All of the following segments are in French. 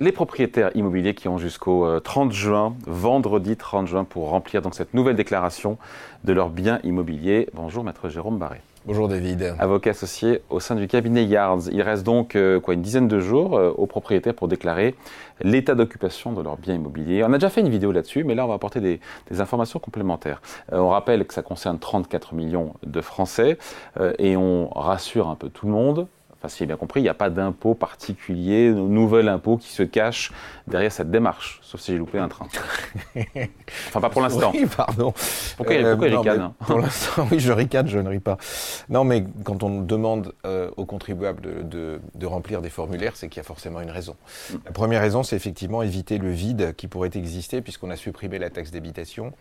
les propriétaires immobiliers qui ont jusqu'au 30 juin, vendredi 30 juin, pour remplir donc cette nouvelle déclaration de leurs biens immobiliers. Bonjour, maître Jérôme Barré. Bonjour David. Avocat associé au sein du cabinet Yards. Il reste donc euh, quoi, une dizaine de jours euh, aux propriétaires pour déclarer l'état d'occupation de leurs biens immobiliers. On a déjà fait une vidéo là-dessus, mais là on va apporter des, informations complémentaires. Euh, on rappelle que ça concerne 34 millions de Français et on rassure un peu tout le monde enfin si j'ai bien compris, il n'y a pas d'impôt particulier, nouvel impôt qui se cache derrière cette démarche, sauf si j'ai loupé un train. enfin, pas pour l'instant. Oui, pardon. Pourquoi, euh, il ricane hein Pour l'instant, oui, je ricane, je ne ris pas. Non, mais quand on demande euh, aux contribuables de, de, remplir des formulaires, c'est qu'il y a forcément une raison. La première raison, c'est effectivement éviter le vide qui pourrait exister, puisqu'on a supprimé la taxe d'habitation,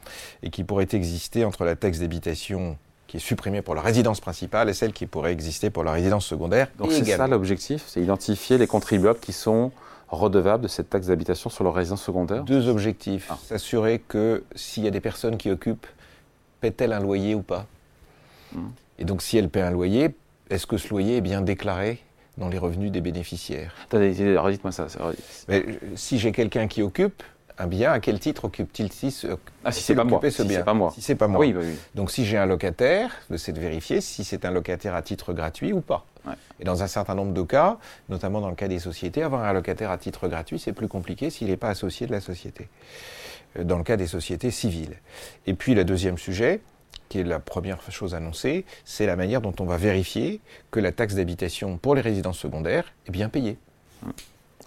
et qui pourrait exister entre la taxe d'habitation qui est supprimée pour la résidence principale et celle qui pourrait exister pour la résidence secondaire. Donc c'est ça l'objectif, c'est identifier les contribuables qui sont redevables de cette taxe d'habitation sur leur résidence secondaire Deux objectifs. Ah. S'assurer que s'il y a des personnes qui occupent, paient-elles un loyer ou pas? Hmm. Et donc si elles paient un loyer, est-ce que ce loyer est bien déclaré dans les revenus des bénéficiaires? Attendez, redites-moi ça. Mais, si j'ai quelqu'un qui occupe, un bien, à quel titre occupe-t-il ce, ah, si c'est pas moi. ce bien pas moi. Si c'est pas moi. Oui, oui. Donc si j'ai un locataire, c'est de vérifier si c'est un locataire à titre gratuit ou pas. Et dans un certain nombre de cas, notamment dans le cas des sociétés, avoir un locataire à titre gratuit, c'est plus compliqué s'il n'est pas associé de la société. Euh, dans le cas des sociétés civiles. Et puis le deuxième sujet, qui est la première chose annoncée, c'est la manière dont on va vérifier que la taxe d'habitation pour les résidences secondaires est bien payée.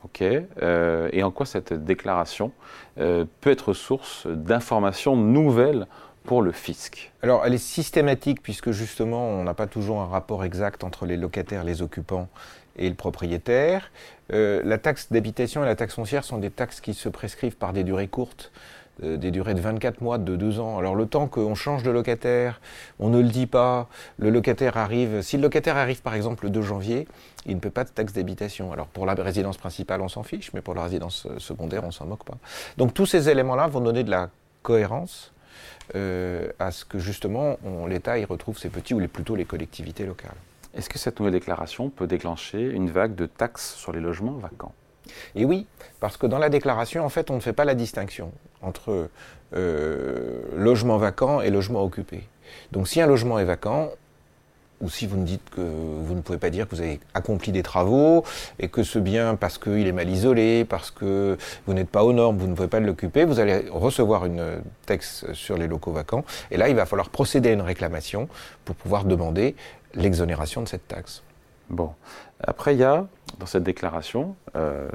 Ok. Euh, et en quoi cette déclaration euh, peut être source d'informations nouvelles pour le fisc? Alors, elle est systématique puisque justement, on n'a pas toujours un rapport exact entre les locataires, les occupants et le propriétaire. Euh, la taxe d'habitation et la taxe foncière sont des taxes qui se prescrivent par des durées courtes. Euh, des durées de 24 mois, de 2 ans. Alors le temps qu'on change de locataire, on ne le dit pas, le locataire arrive, si le locataire arrive par exemple le 2 janvier, il ne peut pas de taxe d'habitation. Alors pour la résidence principale, on s'en fiche, mais pour la résidence euh, secondaire, on s'en moque pas. Donc tous ces éléments-là vont donner de la cohérence euh, à ce que justement l'État y retrouve ses petits ou les, plutôt les collectivités locales. Est-ce que cette nouvelle déclaration peut déclencher une vague de taxes sur les logements vacants? Et oui, parce que dans la déclaration, en fait, on ne fait pas la distinction entre euh, logement vacant et logement occupé. Donc si un logement est vacant, ou si vous ne dites que vous ne pouvez pas dire que vous avez accompli des travaux et que ce bien, parce qu'il est mal isolé, parce que vous n'êtes pas aux normes, vous ne pouvez pas l'occuper, vous allez recevoir une texte sur les locaux vacants. Et là, il va falloir procéder à une réclamation pour pouvoir demander l'exonération de cette taxe. Bon. Après, il y a, dans cette déclaration, euh,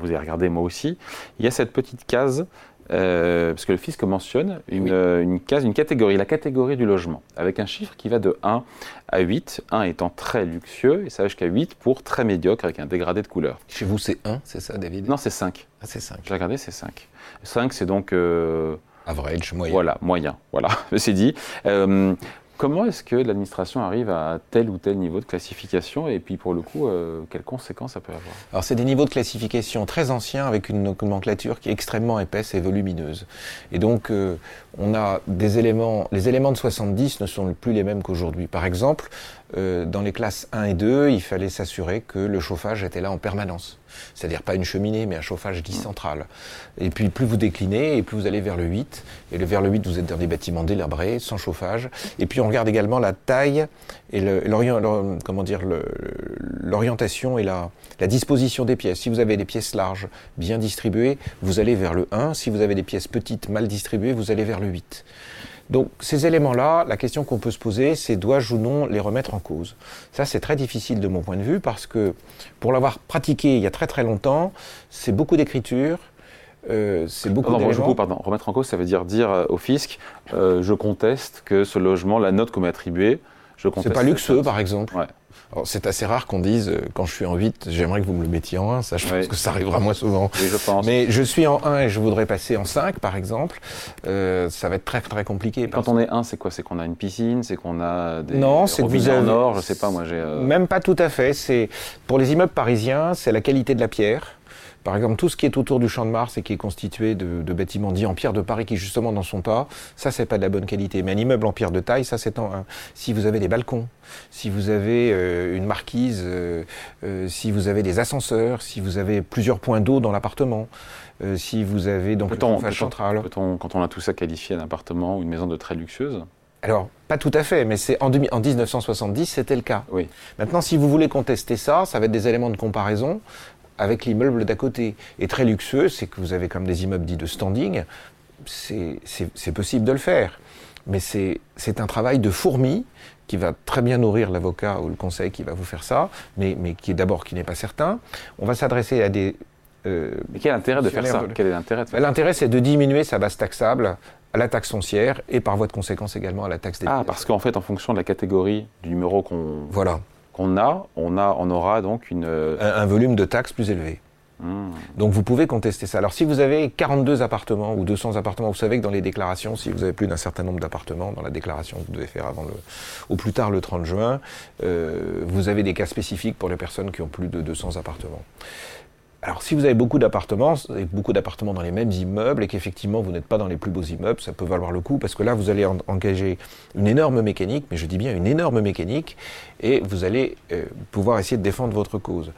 vous avez regardé moi aussi, il y a cette petite case, euh, parce que le fisc mentionne une, case, une catégorie, la catégorie du logement, avec un chiffre qui va de 1 à 8, 1 étant très luxueux, et ça va jusqu'à 8 pour très médiocre, avec un dégradé de couleur. Chez vous, c'est 1, c'est ça, David? Non, c'est 5. Ah, c'est 5. J'ai regardé, c'est 5. 5, c'est donc... Euh, Average, moyen. Voilà, moyen. Voilà, c'est dit. Comment est-ce que l'administration arrive à tel ou tel niveau de classification et puis pour le coup, euh, quelles conséquences ça peut avoir? Alors c'est des niveaux de classification très anciens avec une nomenclature qui est extrêmement épaisse et volumineuse. Et donc euh, on a des éléments, les éléments de 70 ne sont plus les mêmes qu'aujourd'hui. Par exemple, euh, dans les classes 1 et 2, il fallait s'assurer que le chauffage était là en permanence. C'est-à-dire pas une cheminée, mais un chauffage dit central. Et puis plus vous déclinez, et plus vous allez vers le 8. Et vers le 8, vous êtes dans des bâtiments délabrés, sans chauffage. Et puis on regarde également la taille et l'orientation et la, la disposition des pièces. Si vous avez des pièces larges, bien distribuées, vous allez vers le 1. Si vous avez des pièces petites, mal distribuées, vous allez vers le 8. Donc ces éléments-là, la question qu'on peut se poser, c'est dois-je ou non les remettre en cause? Ça, c'est très difficile de mon point de vue parce que pour l'avoir pratiqué il y a très très longtemps, c'est beaucoup d'écriture. Euh, c'est beaucoup pardon. Remettre en cause, ça veut dire dire euh, au fisc, euh, je conteste que ce logement, la note qu'on m'a attribuée, je conteste. C'est pas luxueux, par exemple. Ouais c'est assez rare qu'on dise, euh, quand je suis en 8, j'aimerais que vous me le mettiez en 1. Ça, je pense que ça arrivera moins souvent. je pense. Mais je suis en 1 et je voudrais passer en 5, par exemple. Euh, ça va être très, très compliqué. Quand on est 1, c'est quoi? C'est qu'on a une piscine C'est qu'on a des non, c'est que en or Je sais pas, moi j'ai... Euh, Même pas tout à fait. C'est Pour les immeubles parisiens, c'est la qualité de la pierre Par exemple, tout ce qui est autour du Champ de Mars et qui est constitué de, bâtiments dits en pierre de Paris qui justement n'en sont pas, ça c'est pas de la bonne qualité. Mais un immeuble en pierre de taille, ça c'est en un. Si vous avez des balcons, si vous avez euh, une marquise, euh, euh, si vous avez des ascenseurs, si vous avez plusieurs points d'eau dans l'appartement, si vous avez donc une chauffage central. quand on a tout ça qualifié d'un appartement ou une maison de très luxueuse alors, pas tout à fait, mais c'est en, en, 1970, c'était le cas. Oui. Maintenant, si vous voulez contester ça, ça va être des éléments de comparaison avec l'immeuble d'à côté. Et très luxueux, c'est que vous avez comme des immeubles dits de standing, c'est possible de le faire. Mais c'est un travail de fourmi qui va très bien nourrir l'avocat ou le conseil qui va vous faire ça, mais, mais qui est d'abord qui n'est pas certain. On va s'adresser à des euh, mais quel est l'intérêt de faire ça? Quel est l'intérêt L'intérêt, c'est de diminuer sa base taxable à la taxe foncière et par voie de conséquence également à la taxe des Ah, parce qu'en fait, en fonction de la catégorie du numéro qu'on voilà. Qu'on a, on a, on aura donc une un, volume de taxes plus élevé. Hmm. Donc vous pouvez contester ça. Alors si vous avez 42 appartements ou 200 appartements, vous savez que dans les déclarations, si vous avez plus d'un certain nombre d'appartements dans la déclaration que vous devez faire avant le, au plus tard le 30 juin, euh, vous avez des cas spécifiques pour les personnes qui ont plus de 200 appartements. Alors, si vous avez beaucoup d'appartements, beaucoup d'appartements dans les mêmes immeubles et qu'effectivement vous n'êtes pas dans les plus beaux immeubles, ça peut valoir le coup parce que là vous allez engager une énorme mécanique, mais je dis bien une énorme mécanique, et vous allez euh, pouvoir essayer de défendre votre cause.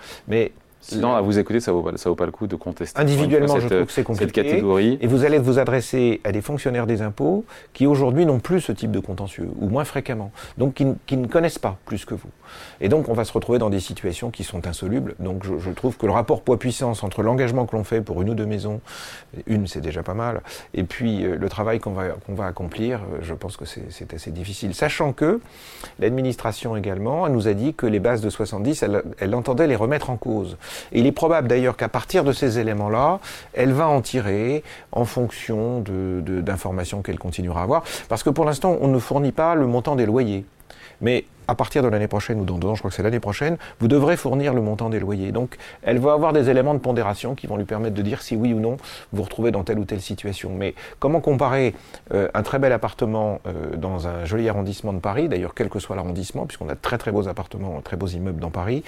Sinon, à vous écouter, ça ne vaut, vaut pas le coup de contester. Individuellement, je trouve que c'est compliqué. Cette catégorie. Et vous allez vous adresser à des fonctionnaires des impôts qui aujourd'hui n'ont plus ce type de contentieux, ou moins fréquemment, donc qui, qui, ne connaissent pas plus que vous. Et donc, on va se retrouver dans des situations qui sont insolubles. Donc, je, je trouve que le rapport poids-puissance entre l'engagement que l'on fait pour une ou deux maisons, une c'est déjà pas mal, et puis euh, le travail qu'on va, qu'on va accomplir, euh, je pense que c'est assez difficile. Sachant que l'administration également elle nous a dit que les bases de 70, elle, elle entendait les remettre en cause. Il est probable d'ailleurs qu'à partir de ces éléments-là, elle va en tirer en fonction d'informations qu'elle continuera à avoir. Parce que pour l'instant, on ne fournit pas le montant des loyers. Mais à partir de l'année prochaine ou dans deux ans, je crois que c'est l'année prochaine, vous devrez fournir le montant des loyers. Donc, elle va avoir des éléments de pondération qui vont lui permettre de dire si oui ou non vous vous retrouvez dans telle ou telle situation. Mais comment comparer euh, un très bel appartement euh, dans un joli arrondissement de Paris, d'ailleurs quel que soit l'arrondissement, puisqu'on a de très très beaux appartements, très beaux immeubles dans Paris,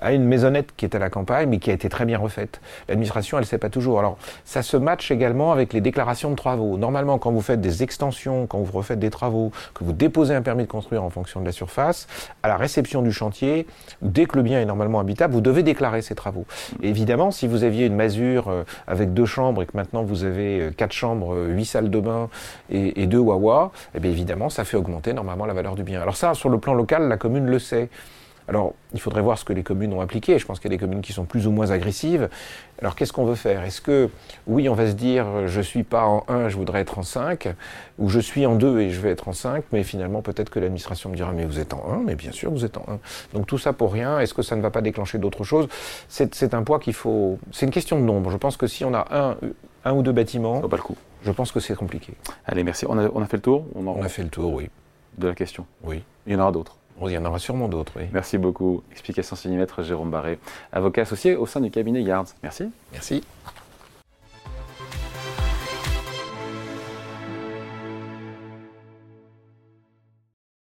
à une maisonnette qui est à la campagne mais qui a été très bien refaite. L'administration, elle ne sait pas toujours. Alors, ça se matche également avec les déclarations de travaux. Normalement, quand vous faites des extensions, quand vous refaites des travaux, que vous déposez un permis de construire en fonction de la surface, à la réception du chantier, dès que le bien est normalement habitable, vous devez déclarer ces travaux. évidemment, si vous aviez une masure euh, avec deux chambres et que maintenant vous avez euh, quatre chambres, euh, huit salles de bain et, deux wawa, eh bien évidemment, ça fait augmenter normalement la valeur du bien. Alors ça, sur le plan local, la commune le sait. Alors, il faudrait voir ce que les communes ont appliqué. Je pense qu'il y a des communes qui sont plus ou moins agressives. Alors, qu'est-ce qu'on veut faire? Est-ce que, oui, on va se dire, je ne suis pas en 1, je voudrais être en 5, ou je suis en 2 et je vais être en 5, mais finalement, peut-être que l'administration me dira, mais vous êtes en 1, mais bien sûr, vous êtes en 1. Donc, tout ça pour rien. Est-ce que ça ne va pas déclencher d'autres choses? C'est un poids qu'il faut. C'est une question de nombre. Je pense que si on a un, un ou deux bâtiments. pas le coup. Je pense que c'est compliqué. Allez, merci. On a, on a fait le tour? On a fait le tour, oui. De la question Oui. Il y en aura d'autres il y en aura sûrement d'autres, oui. Merci beaucoup. Explication millimètres, Jérôme Barré, avocat associé au sein du cabinet Yards. Merci. Merci.